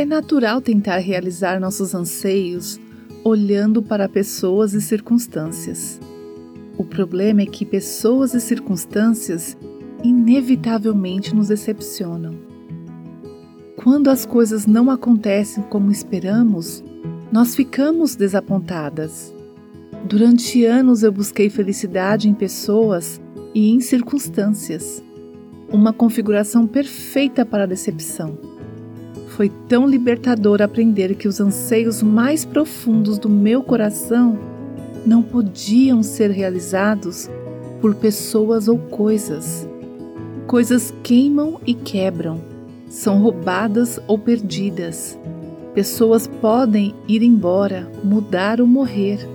É natural tentar realizar nossos anseios olhando para pessoas e circunstâncias. O problema é que pessoas e circunstâncias inevitavelmente nos decepcionam. Quando as coisas não acontecem como esperamos, nós ficamos desapontadas. Durante anos eu busquei felicidade em pessoas e em circunstâncias. Uma configuração perfeita para a decepção. Foi tão libertador aprender que os anseios mais profundos do meu coração não podiam ser realizados por pessoas ou coisas. Coisas queimam e quebram, são roubadas ou perdidas. Pessoas podem ir embora, mudar ou morrer.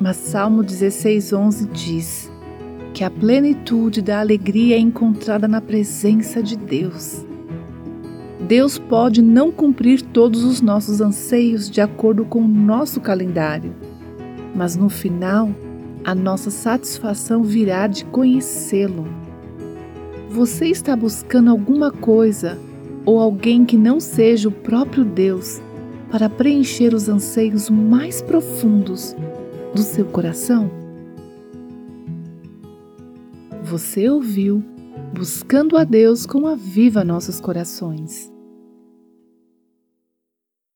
Mas Salmo 16:11 diz que a plenitude da alegria é encontrada na presença de Deus. Deus pode não cumprir todos os nossos anseios de acordo com o nosso calendário, mas no final, a nossa satisfação virá de conhecê-lo. Você está buscando alguma coisa ou alguém que não seja o próprio Deus para preencher os anseios mais profundos do seu coração? Você ouviu Buscando a Deus com a Viva Nossos Corações.